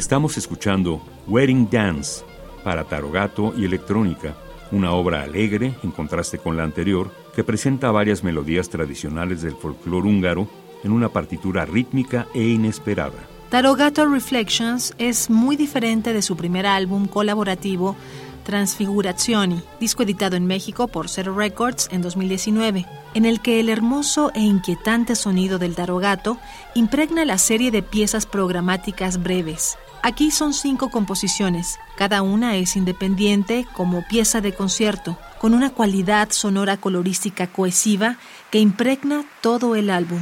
Estamos escuchando Wedding Dance para Tarogato y Electrónica, una obra alegre, en contraste con la anterior, que presenta varias melodías tradicionales del folclore húngaro en una partitura rítmica e inesperada. Tarogato Reflections es muy diferente de su primer álbum colaborativo Transfigurazioni, disco editado en México por Zero Records en 2019, en el que el hermoso e inquietante sonido del tarogato impregna la serie de piezas programáticas breves. Aquí son cinco composiciones, cada una es independiente como pieza de concierto, con una cualidad sonora colorística cohesiva que impregna todo el álbum.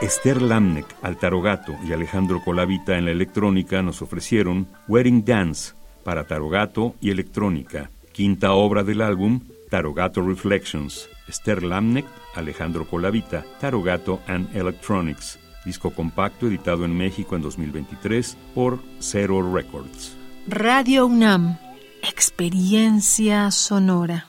Esther Lamnek al tarogato y Alejandro Colavita en la electrónica nos ofrecieron Wedding Dance para tarogato y electrónica, quinta obra del álbum Tarogato Reflections. Esther Lamnek, Alejandro Colavita, Tarogato and Electronics, disco compacto editado en México en 2023 por Zero Records. Radio UNAM, experiencia sonora.